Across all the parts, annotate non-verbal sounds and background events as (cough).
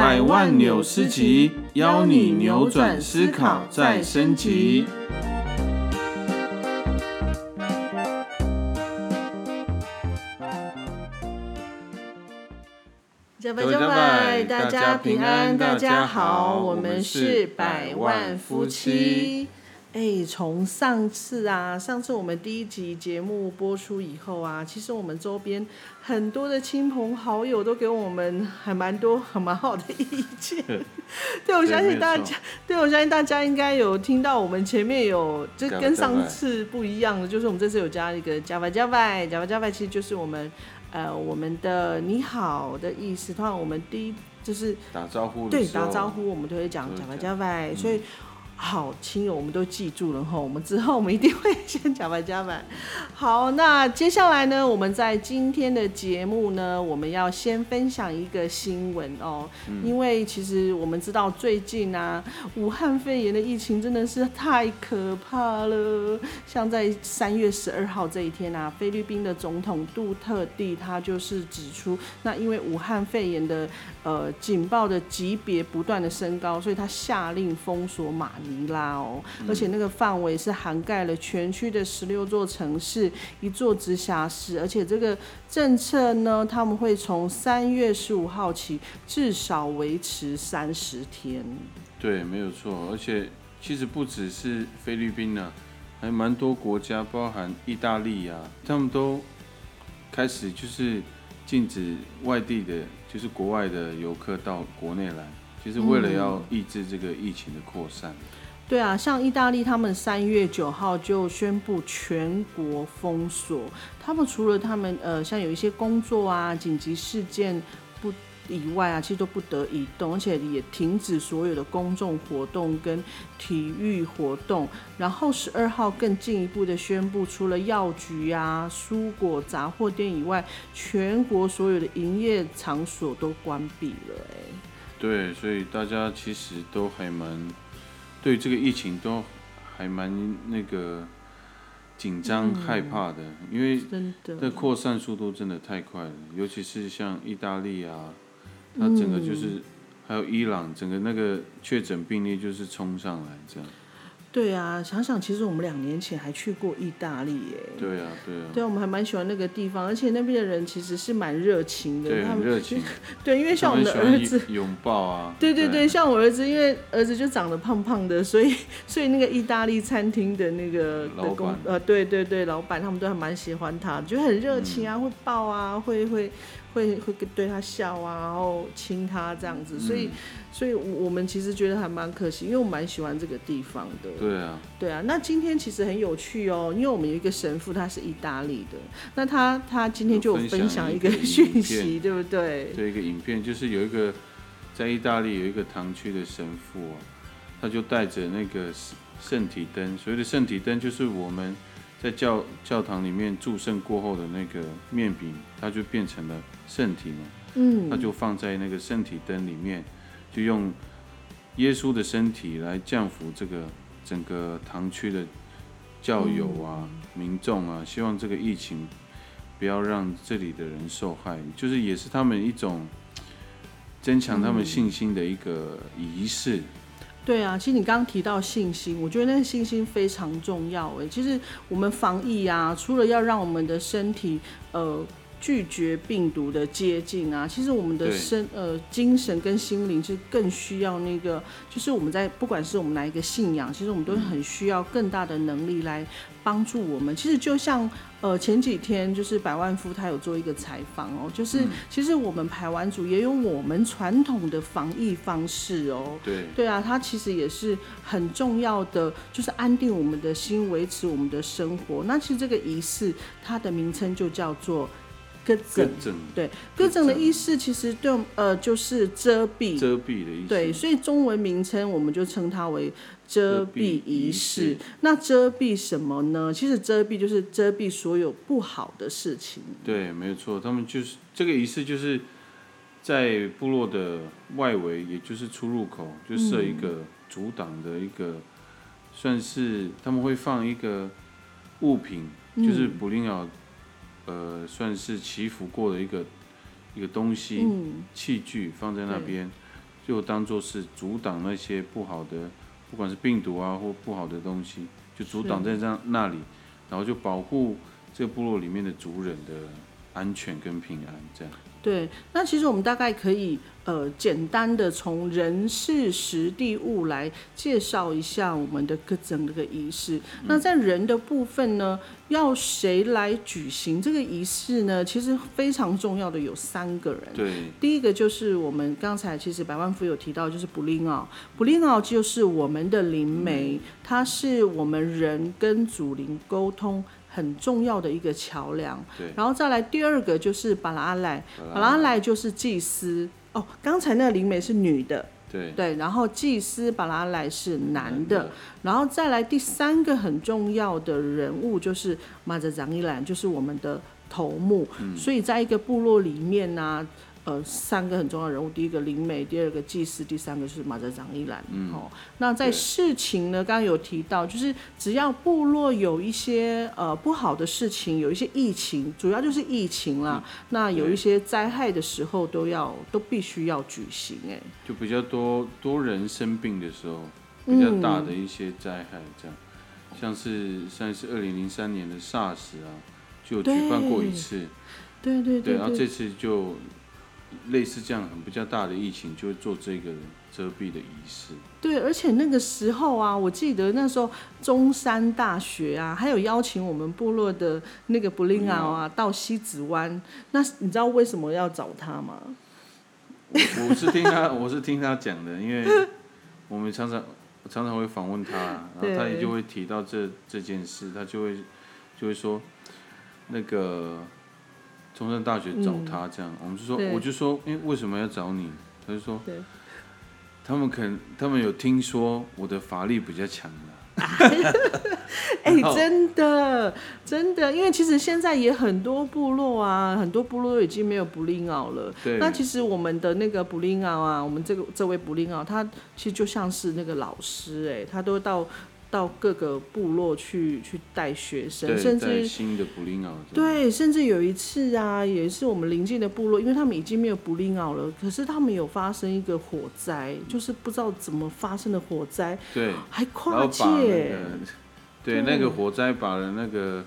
百万纽斯集，邀你扭转思考，再升级。加拜加拜，大家平安，大家好，我们是百万夫妻。哎，从上次啊，上次我们第一集节目播出以后啊，其实我们周边很多的亲朋好友都给我们还蛮多很蛮好的意见。(laughs) (laughs) 对，我相信大家，对我相信大家应该有听到我们前面有，就跟上次不一样的，就是我们这次有加一个 Java Java Java Java，，其实就是我们。呃，我们的你好的意思，通常我们第一就是打招呼，对，打招呼我们都会讲 Java Java，，所以。好亲友，我们都记住了哈。我们之后我们一定会先加班加满。好，那接下来呢，我们在今天的节目呢，我们要先分享一个新闻哦。因为其实我们知道最近啊，武汉肺炎的疫情真的是太可怕了。像在三月十二号这一天啊，菲律宾的总统杜特地他就是指出，那因为武汉肺炎的呃警报的级别不断的升高，所以他下令封锁马。尼拉哦，而且那个范围是涵盖了全区的十六座城市，一座直辖市，而且这个政策呢，他们会从三月十五号起至少维持三十天。对，没有错，而且其实不只是菲律宾呢，还蛮多国家，包含意大利啊，他们都开始就是禁止外地的，就是国外的游客到国内来，就是为了要抑制这个疫情的扩散。对啊，像意大利，他们三月九号就宣布全国封锁。他们除了他们呃，像有一些工作啊、紧急事件不以外啊，其实都不得移动，而且也停止所有的公众活动跟体育活动。然后十二号更进一步的宣布，除了药局啊、蔬果杂货店以外，全国所有的营业场所都关闭了。哎，对，所以大家其实都还蛮。对这个疫情都还蛮那个紧张害怕的，因为这扩散速度真的太快了，尤其是像意大利啊，它整个就是还有伊朗，整个那个确诊病例就是冲上来这样。对啊，想想其实我们两年前还去过意大利耶。对啊，对啊。对啊，我们还蛮喜欢那个地方，而且那边的人其实是蛮热情的。对，很热情。对，因为像我们的儿子拥抱啊。(laughs) 对对对，像我儿子，因为儿子就长得胖胖的，所以所以那个意大利餐厅的那个老板，呃，对对对，老板他们都还蛮喜欢他，就很热情啊，会抱啊，会会。会会对他笑啊，然后亲他这样子，所以所以我们其实觉得还蛮可惜，因为我蛮喜欢这个地方的。对啊，对啊。那今天其实很有趣哦，因为我们有一个神父，他是意大利的，那他他今天就分享一个讯息，对不对？对一个影片，就是有一个在意大利有一个堂区的神父啊，他就带着那个圣体灯，所谓的圣体灯就是我们。在教教堂里面祝圣过后的那个面饼，它就变成了圣体嘛。嗯，它就放在那个圣体灯里面，就用耶稣的身体来降服这个整个堂区的教友啊、民众啊，希望这个疫情不要让这里的人受害，就是也是他们一种增强他们信心的一个仪式。对啊，其实你刚刚提到信心，我觉得那个信心非常重要。诶，其实我们防疫啊，除了要让我们的身体呃拒绝病毒的接近啊，其实我们的身呃精神跟心灵是更需要那个，就是我们在不管是我们哪一个信仰，其实我们都很需要更大的能力来帮助我们。其实就像。呃，前几天就是百万夫他有做一个采访哦，就是其实我们排湾族也有我们传统的防疫方式哦。对。对啊，它其实也是很重要的，就是安定我们的心，维持我们的生活。那其实这个仪式，它的名称就叫做歌遮整，整对，歌整的意思其实对呃就是遮蔽，遮蔽的意思。对，所以中文名称我们就称它为遮蔽仪遮式式。那遮蔽什么呢？其实遮蔽就是遮蔽所有不好的事情。对，没有错，他们就是这个仪式，就是在部落的外围，也就是出入口，就设一个阻挡的一个，算是他们会放一个物品，就是布林奥，呃，算是祈福过的一个一个东西、嗯，器具放在那边，就当做是阻挡那些不好的，不管是病毒啊或不好的东西，就阻挡在那那里，然后就保护这个部落里面的族人的安全跟平安，这样。对。那其实我们大概可以呃简单的从人事实地物来介绍一下我们的个整个仪式。那在人的部分呢，要谁来举行这个仪式呢？其实非常重要的有三个人。对，第一个就是我们刚才其实百万富有提到，就是布林奥，布林奥就是我们的灵媒，它是我们人跟祖灵沟通很重要的一个桥梁。对，然后再来第二个就是巴拉阿赖，巴拉阿赖就是祭司。哦，刚才那个灵媒是女的，对，对，然后祭司巴拉莱是男的，的，然后再来第三个很重要的人物就是马泽长一兰，就是我们的头目。所以在一个部落里面呢、呃，三个很重要人物，第一个灵媒，第二个祭司，第三个是马泽长一兰。嗯哦，那在事情呢，刚刚有提到，就是只要部落有一些呃不好的事情，有一些疫情，主要就是疫情啦。那有一些灾害的时候，都要都必须要举行、哎，就比较多多人生病的时候，比较大嗯的一些灾害，这样，像是上一次二零零三年的 SARS 啊，就举办过一次，对对对，对然后这次就类似这样很比较大的疫情，就会做这个遮蔽的仪式。对，而且那个时候啊，我记得那时候中山大学啊，还有邀请我们部落的那个布林奥啊到西子湾。那你知道为什么要找他吗？我我是听他，(laughs) 我是听他讲的，因为我们常常常常会访问他，然后他也就会提到这这件事，他就会就会说那个中山大学找他这样，我们就说我就说，哎、为什么要找你？他就说对，他们可能他们有听说我的法力比较强的，(laughs) 哎、真的真的，因为其实现在也很多部落啊，很多部落已经没有布林奥了。对，那其实我们的那个布林奥啊，我们这个这位布林奥，他其实就像是那个老师、哎，他都到到各个部落去去带学生，甚至新的布林奥，对，甚至有一次啊，也是我们邻近的部落，因为他们已经没有布林奥了，可是他们有发生一个火灾，就是不知道怎么发生的火灾，对，还跨界。对对那个火灾把了那个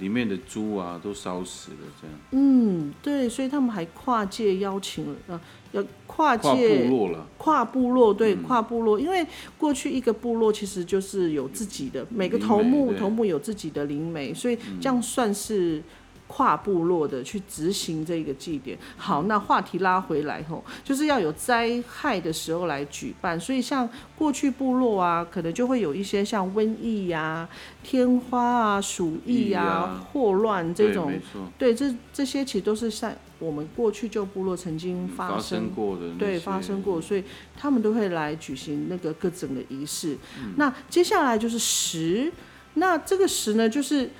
里面的猪啊都烧死了，这样。嗯，对，所以他们还跨界邀请了，呃，要跨跨界部落了。跨部落，对，嗯。跨部落，因为过去一个部落其实就是有自己的每个头目，头目有自己的灵媒，所以这样算是跨部落的去执行这个祭典。好，那话题拉回来吼，就是要有灾害的时候来举办，所以像过去部落啊，可能就会有一些像瘟疫呀、天花啊、鼠疫疫啊啊、霍乱这种对这这些其实都是在我们过去旧部落曾经发发生过的对，发生过，所以他们都会来举行那个各整的仪式。嗯那接下来就是十，那这个十呢，就是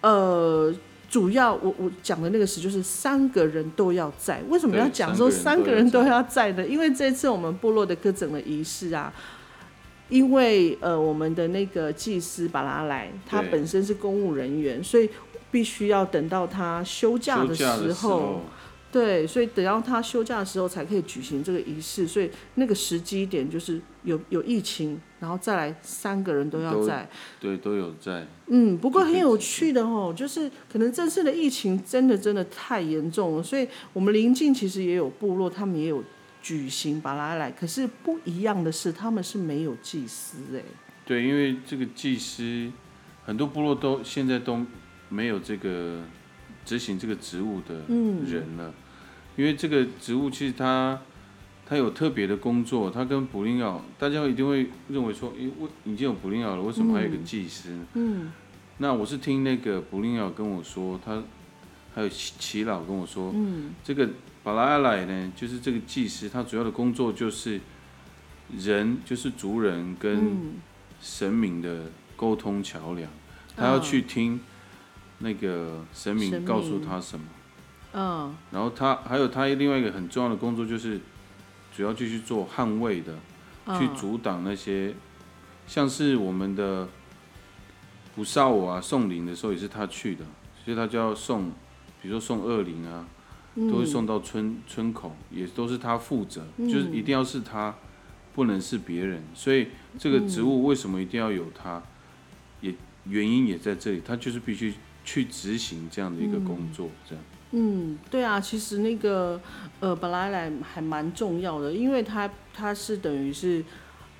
呃，主要我我讲的那个时就是三个人都要在。为什么要讲说三三个人都要在呢？因为这次我们部落的各整的仪式啊。因为呃，我们的那个祭司巴拉莱，他本身是公务人员，所以必须要等到他休假的时，候，对，所以等到他休假的时候才可以举行这个仪式，所以那个时机点就是有有疫情，然后再来三个人都要在。对，都有在。嗯，不过很有趣的哦，就是可能这次的疫情真的真的太严重了，所以我们邻近其实也有部落，他们也有举行巴拉莱，可是不一样的是，他们是没有祭司哎。对，因为这个祭司，很多部落都现在都没有这个执行这个职务的嗯。人了，因为这个职务其实他他有特别的工作，他跟捕灵鸟，大家一定会认为说，诶，我已经有捕灵鸟了，为什么还有一个祭司呢？嗯。那我是听那个捕灵鸟跟我说，他还有耆耆老跟我说，嗯，这个巴拉阿莱呢，就是这个祭司，他主要的工作就是人，就是族人跟神明的沟通桥梁，他要去听那个神明告诉他什么，嗯，然后他还有他另外一个很重要的工作就是，主要就去做捍卫的，去嗯阻挡那些像是我们的不少啊送灵的时候也是他去的，所以他就要送，比如说送恶灵啊，嗯。都会送到村村口，也都是他负责，就是一定要是他，不能是别人。所以这个职务为什么一定要有他，也原因也在这里，他就是必须去执行这样的一个工作，这样。嗯，对啊，其实那个呃，本来来还蛮重要的，因为它它是等于是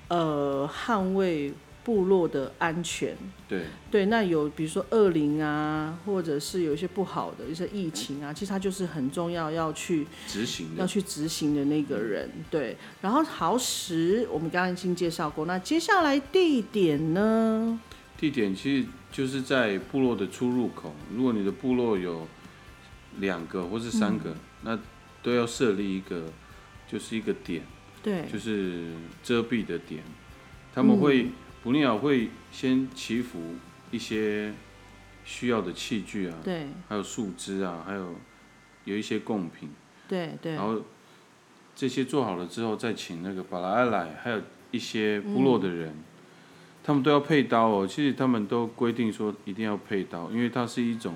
呃捍卫部落的安全。对对，那有比如说恶灵啊，或者是有一些不好的一些疫情啊，其实它就是很重要要去执行的，要去执行的那个人。对，然后豪石我们刚刚已经介绍过，那接下来地点呢？地点其实就是在部落的出入口。如果你的部落有两个或是三个，那都要设立一个，就是一个点，对，就是遮蔽的点。他们会，捕鸟会先祈福一些需要的器具啊，对还有树枝啊，还有有一些贡品，对对然后这些做好了之后，再请那个巴拉埃来，还有一些部落的人，他们都要配刀哦。其实他们都规定说一定要配刀，因为它是一种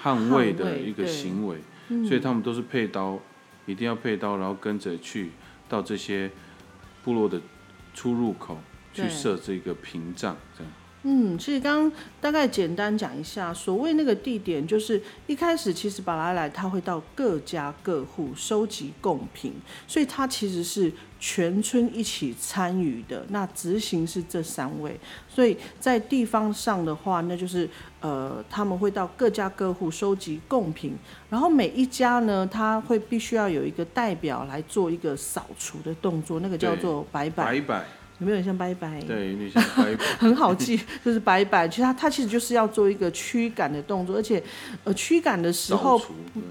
捍卫的一个行为，所以他们都是配刀，一定要配刀，然后跟着去到这些部落的出入口去对设这个屏障，这样。嗯，其实刚刚大概简单讲一下，所谓那个地点，就是一开始其实巴拉来他会到各家各户收集贡品，所以他其实是全村一起参与的。那执行是这三位，所以在地方上的话，那就是呃他们会到各家各户收集贡品，然后每一家呢，他会必须要有一个代表来做一个扫除的动作，那个叫做摆摆，摆摆，有没有很像拜拜？对，有点像拜拜。(laughs) 很好记，就是拜拜。其实它它其实就是要做一个驱赶的动作，而且呃驱赶的时候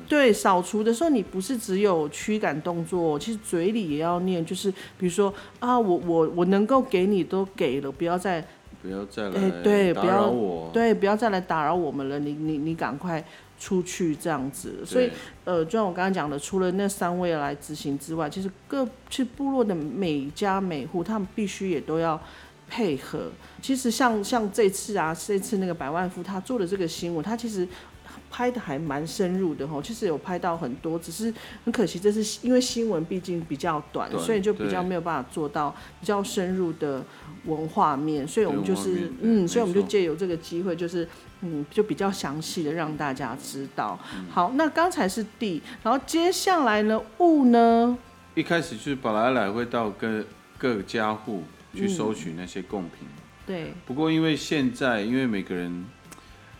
对对扫除的时候，你不是只有驱赶动作，其实嘴里也要念，就是比如说啊，我我我能够给你都给了，不要再不要再哎来打对不要扰我。对，不要再来打扰我们了，你你你赶快出去这样子。所以呃，就像我刚刚讲的，除了那三位来执行之外，其实各其实部落的每家每户，他们必须也都要配合。其实像像这次啊，这次那个百万富他做的这个新闻，他其实拍的还蛮深入的哈。其实有拍到很多，只是很可惜，这是因为新闻毕竟比较短，所以就比较没有办法做到比较深入的文化面。所以我们就是嗯，所以我们就借由这个机会，就是嗯，就比较详细的让大家知道。嗯好，那刚才是地，然后接下来呢，物呢？一开始就是本来来会到各各家户去收取那些贡品。对，不过因为现在，因为每个人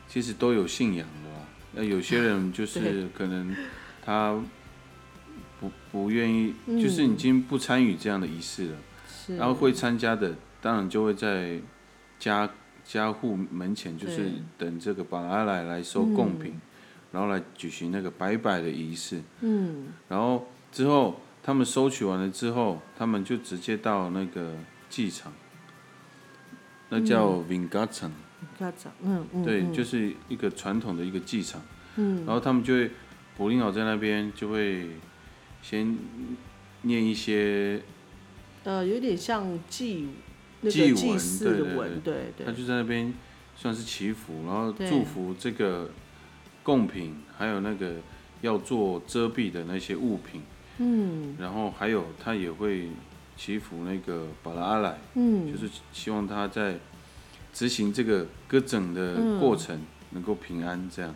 其实都有信仰的啦，那有些人 (laughs) 就是可能他不不愿意，嗯就是已经不参与这样的仪式了，是，然后会参加的，当然就会在家家户门前，就是等这个巴阿来来收贡品，然后来举行那个拜拜的仪式。嗯，然后之后他们收取完了之后，他们就直接到那个祭场，那叫 Vingatsan，、家长，嗯嗯，对，嗯。就是一个传统的一个祭场。嗯，然后他们就会，柏林老在那边就会先念一些，呃，有点像祭那祭文个祭祀对对的文，对对，他就在那边算是祈福，然后祝福这个贡品，还有那个要做遮蔽的那些物品。嗯然后还有他也会祈福那个巴拉阿来。嗯，就是希望他在执行这个割整的嗯过程能够平安，这样。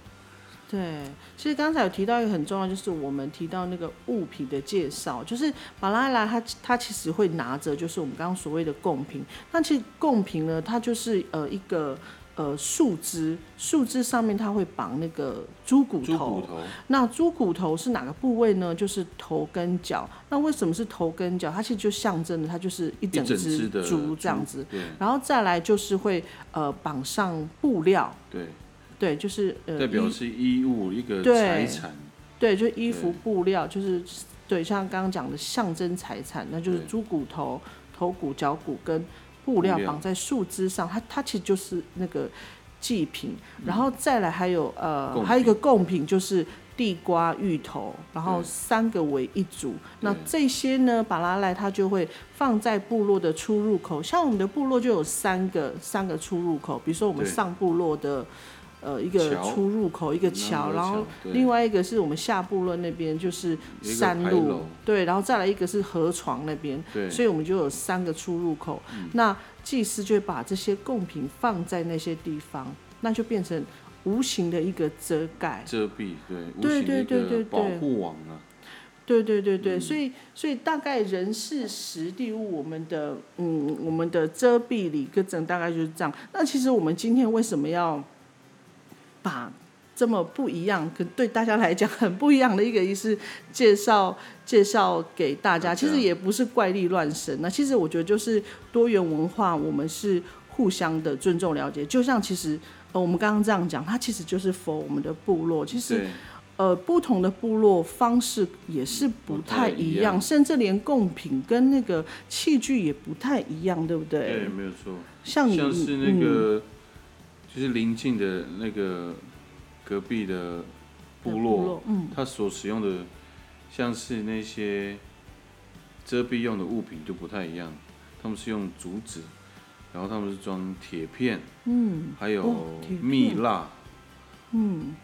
对，其实刚才有提到一个很重要，就是我们提到那个物品的介绍，就是马拉拉他他其实会拿着，就是我们刚刚所谓的贡品。那其实贡品呢，它就是呃一个呃树枝，树枝上面它会绑那个猪骨猪头。骨头，那猪骨头是哪个部位呢？就是头跟脚。那为什么是头跟脚？它其实就象征的它就是一一整整只猪这样子。对然后再来就是会呃绑上布料，对，对，就是呃，代表是衣物一个财产，对，就衣服布料，就是对，像刚刚讲的象征财产，那就是猪骨头、头骨、脚骨跟布料绑在树枝上，它它其实就是那个祭品，嗯然后再来还有呃，还有一个贡品就是。地瓜、芋头，然后三个为一组。那这些呢，巴拉赖它就会放在部落的出入口。像我们的部落就有三个三个出入口，比如说我们上部落的呃一个出入口，一个桥，然后另外一个是我们下部落那边就是山路，对，然后再来一个是河床那边，对，所以我们就有三个出入口。那祭司就会把这些贡品放在那些地方，那就变成无形的一个遮盖。遮蔽，对，对对对对保护网啊，对对对嗯对，所以所以大概人事实地物，我们的嗯我们的遮蔽里跟整大概就是这样。那其实我们今天为什么要把这么不一样，可对大家来讲很不一样的一个仪式介绍介绍给大家？其实也不是怪力乱神，那其实我觉得就是多元文化，我们是互相的尊重了解。就像其实呃我们刚刚这样讲，它其实就是否我们的部落，其实。呃，不同的部落方式也是不太一样，一样甚至连贡品跟那个器具也不太一样，对不对？对，没有错。像你，像是那个，就是邻近的那个隔壁的嗯部落，，嗯，它所使用的像是那些遮蔽用的物品就不太一样，他们是用竹子，然后他们是装铁片，嗯，还有蜜蜡，嗯，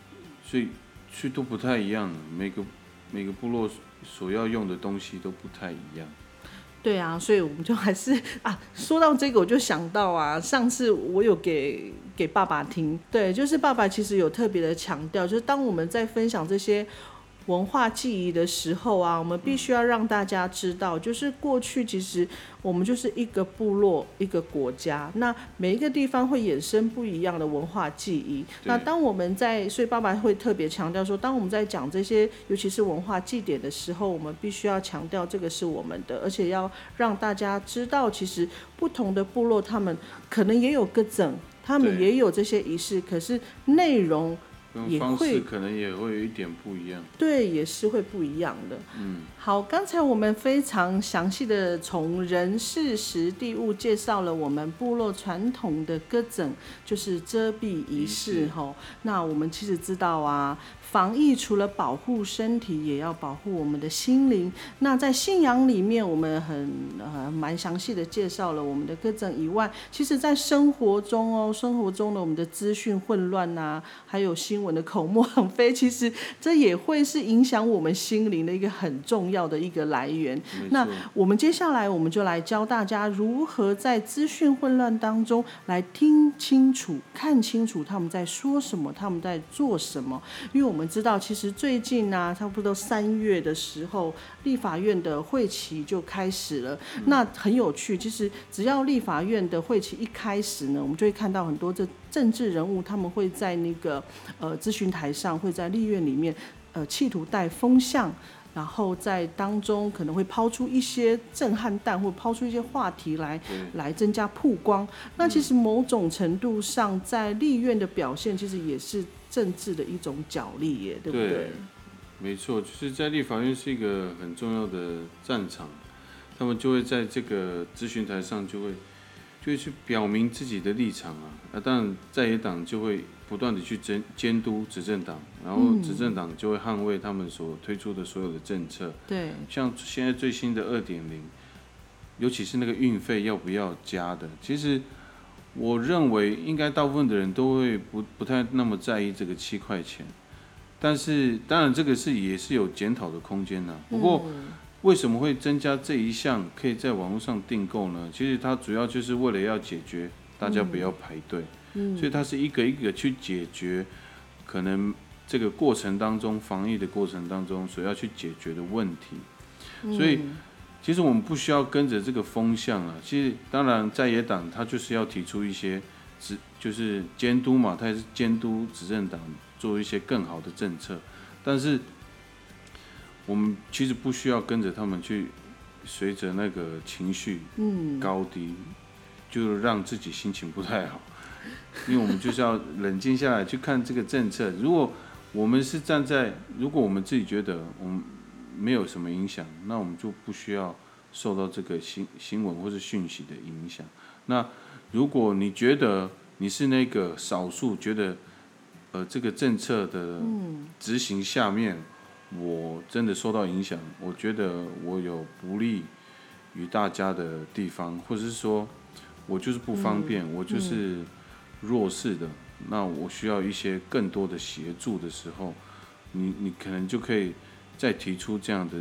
所以所以都不太一样，每个每个部落所要用的东西都不太一样。对啊，所以我们就还是 (laughs) 啊，说到这个我就想到啊，上次我有给给爸爸听，对，就是爸爸其实有特别的强调，就是当我们在分享这些。文化记忆的时候啊，我们必须要让大家知道，就是过去其实我们就是一个部落、一个国家，那每一个地方会衍生不一样的文化记忆。那当我们在，所以爸爸会特别强调说，当我们在讲这些，尤其是文化祭典的时候，我们必须要强调这个是我们的，而且要让大家知道，其实不同的部落他们可能也有个整，他们也有这些仪式，可是内容方式会可能也会有一点不一样。对也是会不一样的。嗯，好，刚才我们非常详细的从人事时地物介绍了我们部落传统的歌整，就是遮蔽仪式吼。那我们其实知道啊，防疫除了保护身体，也要保护我们的心灵。那在信仰里面，我们很呃蛮详细的介绍了我们的各种以外，其实在生活中哦，生活中的我们的资讯混乱呐、还有新闻的口沫横飞，其实这也会是影响我们心灵的一个很重要的一个来源。那。我们接下来我们就来教大家如何在资讯混乱当中来听清楚、看清楚他们在说什么，他们在做什么。因为我们知道，其实最近呢、差不多三月的时候，立法院的会期就开始了。那很有趣，其实只要立法院的会期一开始呢，我们就会看到很多这政治人物，他们会在那个呃咨询台上，会在立院里面呃企图带风向。然后在当中可能会抛出一些震撼弹，或抛出一些话题来，来增加曝光。那其实某种程度上，在立院的表现，其实也是政治的一种角力耶，对不对？对没错，就是在立法院是一个很重要的战场，他们就会在这个咨询台上就会就会去表明自己的立场啊。那当然在野党就会不断的去监监督执政党，然后嗯执政党就会捍卫他们所推出的所有的政策。对像现在最新的二点零，尤其是那个运费要不要加的，其实我认为应该大部分的人都会不不太那么在意这个七块钱，但是当然这个是也是有检讨的空间的。不过嗯为什么会增加这一项可以在网络上订购呢？其实它主要就是为了要解决大家不要排队，嗯所以它是一个一个去解决可能这个过程当中防疫的过程当中所要去解决的问题。所以嗯其实我们不需要跟着这个风向啊。其实当然在野党他就是要提出一些执，就是监督嘛，他也是监督执政党做一些更好的政策。但是我们其实不需要跟着他们去随着那个情绪嗯，高低，就让自己心情不太好。因为我们就是要冷静下来去看这个政策。如果我们是站在，如果我们自己觉得我们没有什么影响，那我们就不需要受到这个新新闻或是讯息的影响。那如果你觉得你是那个少数觉得，呃，这个政策的执行下面，我真的受到影响，我觉得我有不利于大家的地方，或者是说我就是不方便，我就是弱势的，那我需要一些更多的协助的时候，你你可能就可以再提出这样的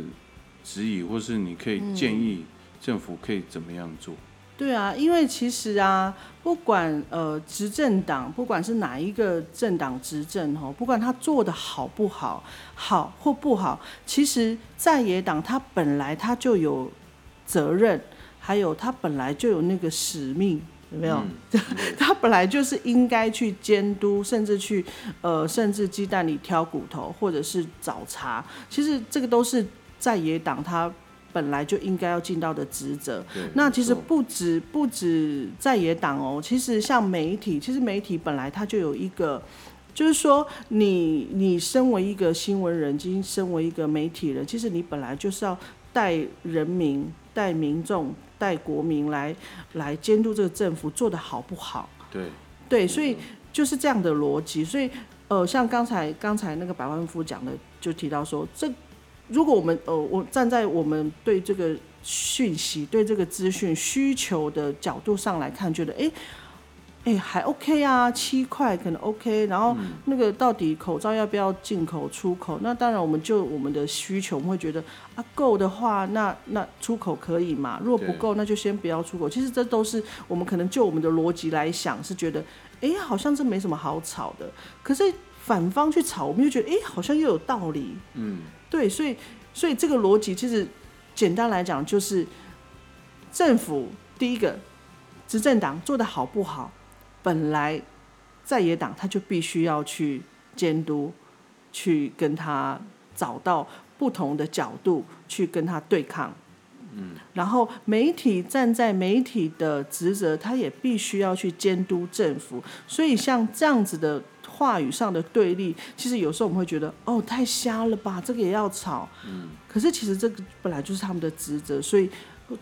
质疑，或是你可以建议政府可以怎么样做。对啊，因为其实啊，不管呃执政党，不管是哪一个政党执政哦，不管他做的好不好，好或不好，其实在野党他本来他就有责任，还有他本来就有那个使命，有没有？(laughs) 他本来就是应该去监督，甚至去呃，甚至鸡蛋里挑骨头，或者是找茬。其实这个都是在野党他。本来就应该要尽到的职责。那其实不止不止在野党哦，其实像媒体，其实媒体本来它就有一个，就是说你你身为一个新闻人，今身为一个媒体人，其实你本来就是要带人民、带民众、带国民来来监督这个政府做的好不好。对对，所以就是这样的逻辑。所以呃，像刚才刚才那个百万富讲的，就提到说这。如果我们呃，我站在我们对这个讯息、对这个资讯需求的角度上来看，觉得哎哎还 OK 啊，七块可能 OK。然后那个到底口罩要不要进口、出口？那当然，我们就我们的需求，我们会觉得啊够的话，那那出口可以嘛？如果不够，那就先不要出口。其实这都是我们可能就我们的逻辑来想，是觉得哎好像这没什么好吵的。可是反方去吵，我们就觉得哎好像又有道理。嗯。对，所以，所以这个逻辑其实简单来讲，就是政府第一个执政党做的好不好，本来在野党他就必须要去监督，去跟他找到不同的角度去跟他对抗。嗯，然后媒体站在媒体的职责，他也必须要去监督政府。所以像这样子的。话语上的对立，其实有时候我们会觉得，哦，太瞎了吧，这个也要吵。嗯。可是其实这个本来就是他们的职责，所以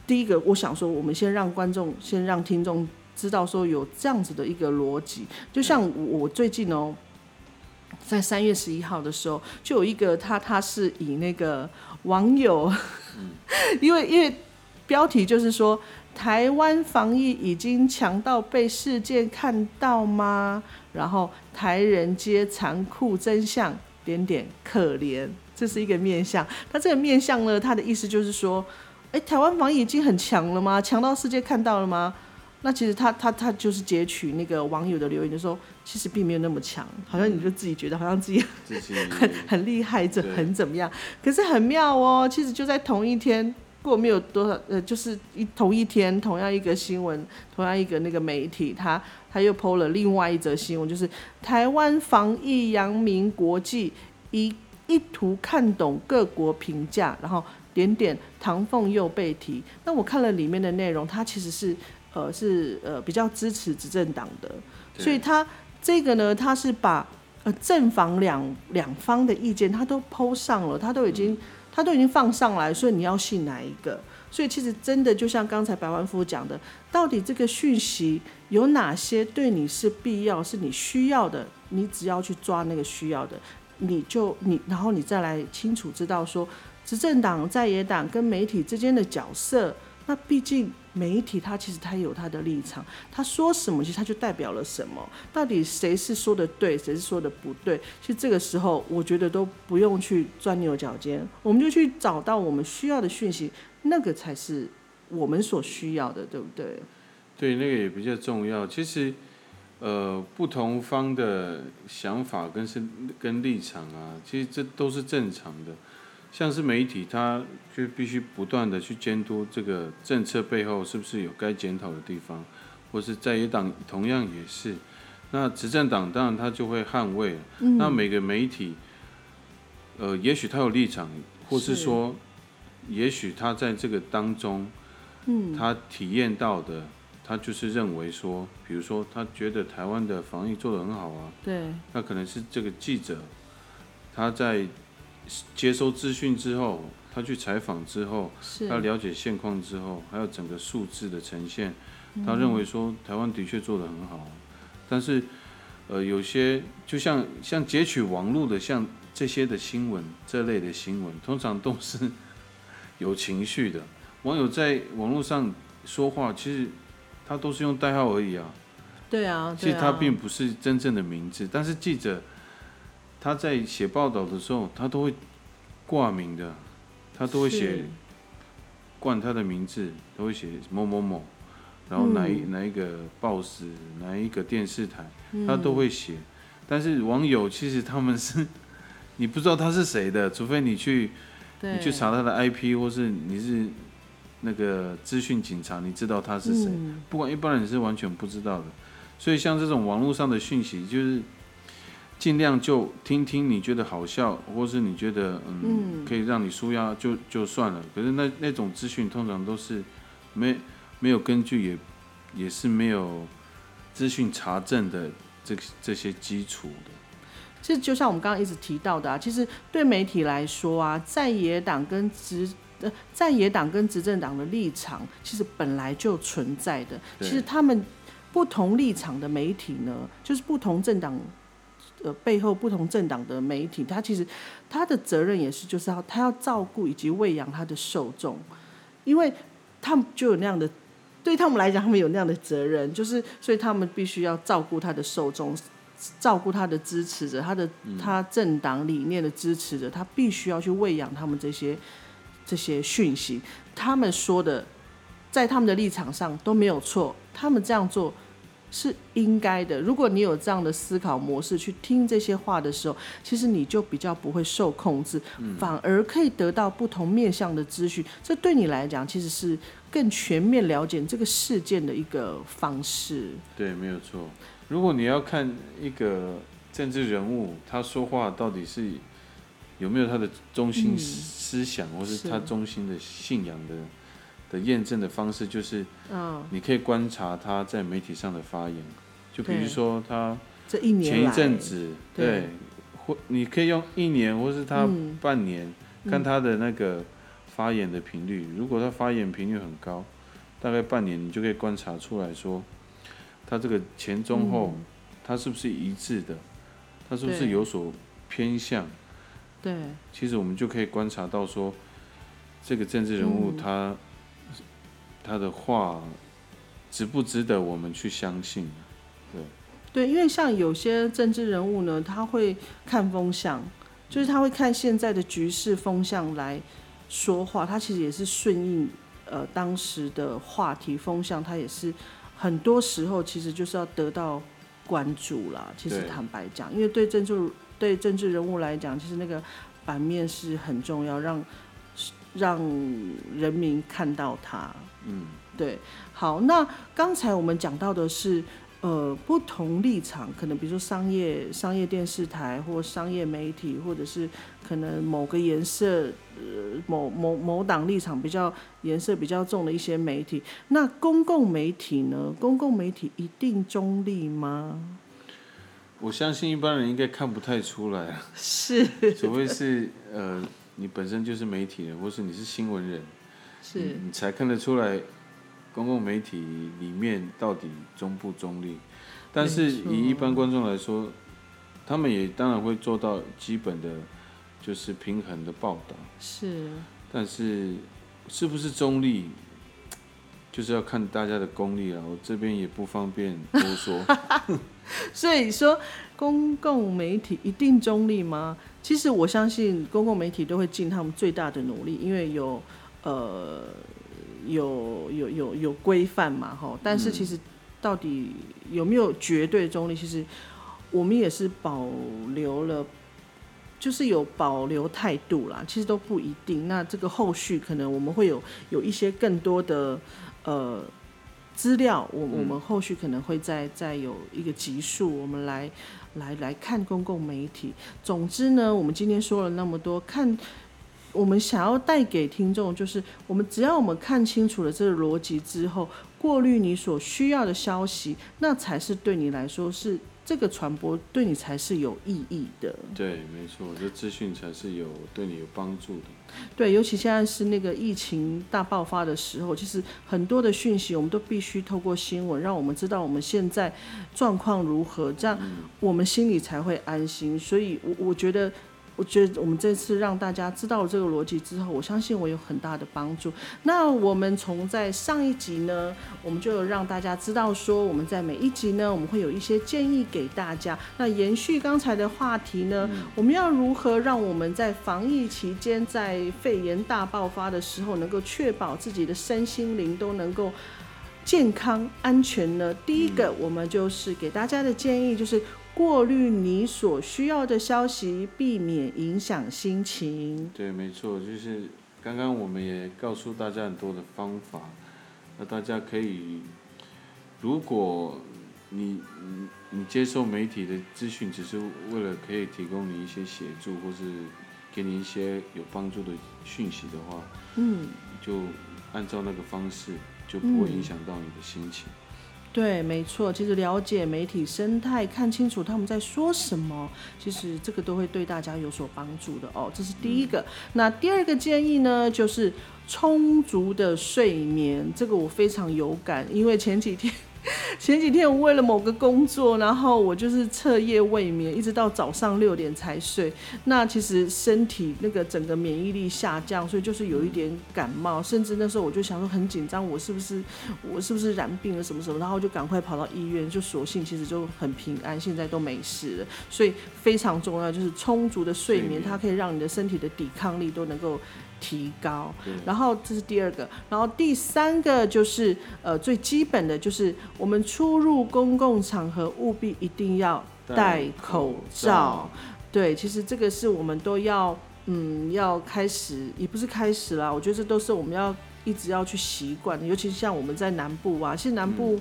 第一个，我想说，我们先让观众，先让听众知道说有这样子的一个逻辑。就像我最近哦，在三月十一号的时候，就有一个他，他是以那个网友，(laughs) 因为因为标题就是说。台湾防疫已经强到被世界看到吗？然后台人皆残酷真相点点可怜，这是一个面相。他这个面相呢，他的意思就是说，哎，台湾防疫已经很强了吗？强到世界看到了吗？那其实他他他就是截取那个网友的留言，就说其实并没有那么强，好像你就自己觉得好像自己 (laughs) 很很厉害，这很怎么样？可是很妙哦，其实就在同一天。过没有多少，呃，就是一同一天，同样一个新闻，同样一个那个媒体，他他又 PO 了另外一则新闻，就是台湾防疫扬名国际，一一图看懂各国评价，然后点点唐凤又被提。那我看了里面的内容，它其实是呃是呃比较支持执政党的，所以他这个呢，他是把呃正反两两方的意见，他都 PO 上了，他都已经。他都已经放上来，所以你要信哪一个？所以其实真的就像刚才百万富讲的，到底这个讯息有哪些对你是必要、是你需要的？你只要去抓那个需要的，你就你，然后你再来清楚知道说，执政党在野党跟媒体之间的角色。那毕竟媒体它其实它有它的立场，他说什么其实它就代表了什么。到底谁是说的对，谁是说的不对？其实这个时候我觉得都不用去钻牛角尖，我们就去找到我们需要的讯息，那个才是我们所需要的，对不对？对，那个也比较重要。其实，呃，不同方的想法跟是跟立场啊，其实这都是正常的。像是媒体，他就必须不断的去监督这个政策背后是不是有该检讨的地方，或是在野党同样也是。那执政党当然他就会捍卫。那每个媒体，呃，也许他有立场，或是说，也许他在这个当中，他体验到的，他就是认为说，比如说他觉得台湾的防疫做得很好啊，对，那可能是这个记者他在接收资讯之后，他去采访之后，他了解现况之后，还有整个数字的呈现，他认为说台湾的确做得很好，但是呃有些就像像截取网络的像这些的新闻这类的新闻，通常都是有情绪的。网友在网络上说话，其实他都是用代号而已啊，对啊，其实他并不是真正的名字。但是记者他在写报道的时候，他都会挂名的，他都会写冠他的名字，都会写某某某，然后哪一、嗯哪一个报纸，哪一个电视台，嗯他都会写。但是网友其实他们是，(laughs) 你不知道他是谁的，除非你去你去查他的 IP，或是你是那个资讯警察，你知道他是谁。嗯不管一般人是完全不知道的。所以像这种网络上的讯息，就是尽量就听听你觉得好笑，或是你觉得嗯嗯可以让你舒压就就算了。可是那那种资讯通常都是没没有根据，也也是没有资讯查证的这这些基础的。其实就像我们刚刚一直提到的啊，其实对媒体来说啊，在野党跟执呃在野党跟执政党的立场，其实本来就存在的。其实他们不同立场的媒体呢，就是不同政党。呃，背后不同政党的媒体，他其实他的责任也是，就是要他要照顾以及喂养他的受众，因为他们就有那样的，对他们来讲，他们有那样的责任，就是所以他们必须要照顾他的受众，照顾他的支持者，他的他政党理念的支持者，他必须要去喂养他们这些这些讯息。他们说的，在他们的立场上都没有错，他们这样做是应该的。如果你有这样的思考模式去听这些话的时候，其实你就比较不会受控制，反而可以得到不同面向的资讯。这对你来讲，其实是更全面了解这个事件的一个方式。对，没有错。如果你要看一个政治人物，他说话到底是有没有他的中心嗯思想，或是是他中心的信仰的的验证的方式，就是嗯，你可以观察他在媒体上的发言。就比如说他这一年前一阵子，对。对，或你可以用一年或是他嗯。半年，看他的那个发言的频率。如果他发言频率很高，大概半年你就可以观察出来说，他这个前中后，嗯。他是不是一致的，他是不是有所偏向？对。其实我们就可以观察到说，这个政治人物嗯他、的话值不值得我们去相信？对，对因为像有些政治人物呢，他会看风向，就是他会看现在的局势风向来说话，他其实也是顺应呃当时的话题风向，他也是很多时候其实就是要得到关注啦。其实坦白讲，因为对政治对政治人物来讲，其实那个版面是很重要，让让人民看到它。嗯，对，好，那刚才我们讲到的是，呃，不同立场，可能比如说商业商业电视台或商业媒体，或者是可能某个颜色，呃，某某某党立场比较颜色比较重的一些媒体。那公共媒体呢？公共媒体一定中立吗？我相信一般人应该看不太出来啊，是除非是呃你本身就是媒体人，或是你是新闻人，是，你你才看得出来公共媒体里面到底中不中立。但是以一般观众来说，他们也当然会做到基本的，就是平衡的报道。是，但是是不是中立，(tsk) 就是要看大家的功力啊。我这边也不方便多说。(laughs) 所以说，公共媒体一定中立吗？其实我相信公共媒体都会尽他们最大的努力，因为有呃有有有有规范嘛，哈。但是其实到底有没有绝对中立，其实我们也是保留了。就是有保留态度啦，其实都不一定。那这个后续可能我们会有有一些更多的呃资料，我我们后续可能会再再有一个集数，我们来来来看公共媒体。总之呢，我们今天说了那么多，看我们想要带给听众，就是我们只要我们看清楚了这个逻辑之后，过滤你所需要的消息，那才是对你来说是这个传播对你才是有意义的。对，没错，这资讯才是有对你有帮助的。对，尤其现在是那个疫情大爆发的时候，其实很多的讯息我们都必须透过新闻，让我们知道我们现在状况如何，这样我们心里才会安心。所以，我我觉得。我觉得我们这次让大家知道了这个逻辑之后，我相信我有很大的帮助。那我们从在上一集呢，我们就让大家知道说，我们在每一集呢，我们会有一些建议给大家。那延续刚才的话题呢，我们要如何让我们在防疫期间，在肺炎大爆发的时候，能够确保自己的身心灵都能够健康安全呢？第一个，我们就是给大家的建议就是。过滤你所需要的消息，避免影响心情。对，没错，就是刚刚我们也告诉大家很多的方法，那大家可以，如果你你你接受媒体的资讯，只是为了可以提供你一些协助，或是给你一些有帮助的讯息的话，嗯，就按照那个方式，就不会影响到你的心情。对，没错，其实了解媒体生态，看清楚他们在说什么，其实这个都会对大家有所帮助的哦。这是第一个。那第二个建议呢，就是充足的睡眠，这个我非常有感，因为前几天。(laughs) 前几天我为了某个工作，然后我就是彻夜未眠，一直到早上六点才睡。那其实身体那个整个免疫力下降，所以就是有一点感冒，甚至那时候我就想说很紧张，我是不是我是不是染病了什么什么，然后就赶快跑到医院，就索性其实就很平安，现在都没事了。所以非常重要就是充足的睡眠，它可以让你的身体的抵抗力都能够。提高，然后这是第二个，然后第三个就是呃最基本的就是我们出入公共场合务必一定要戴口罩。对，其实这个是我们都要嗯要开始，也不是开始啦，我觉得这都是我们要一直要去习惯的，尤其是像我们在南部啊，其实南部。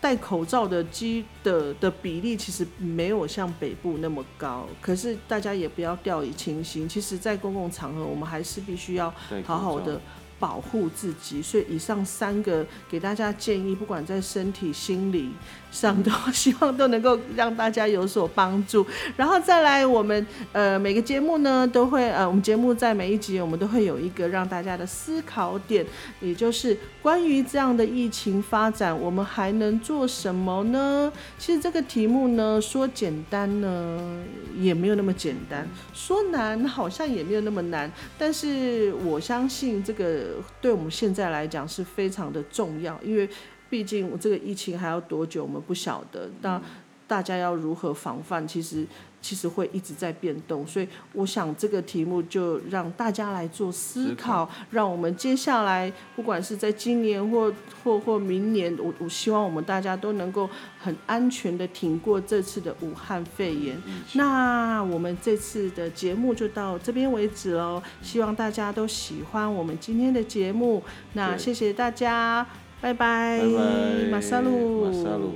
戴口罩的机的的比例其实没有像北部那么高，可是大家也不要掉以轻心。其实，在公共场合，我们还是必须要好好的。保护自己，所以以上三个给大家建议，不管在身体、心理上，都希望都能够让大家有所帮助。然后再来，我们呃每个节目呢都会呃，我们节目在每一集我们都会有一个让大家的思考点，也就是关于这样的疫情发展，我们还能做什么呢？其实这个题目呢说简单呢也没有那么简单，说难好像也没有那么难，但是我相信这个。对我们现在来讲是非常的重要，因为毕竟这个疫情还要多久，我们不晓得。那大家要如何防范？其实。其实会一直在变动，所以我想这个题目就让大家来做思考，让我们接下来不管是在今年或或或明年，我我希望我们大家都能够很安全的挺过这次的武汉肺炎。那我们这次的节目就到这边为止喽，希望大家都喜欢我们今天的节目。那谢谢大家，拜拜，马萨路，马萨路。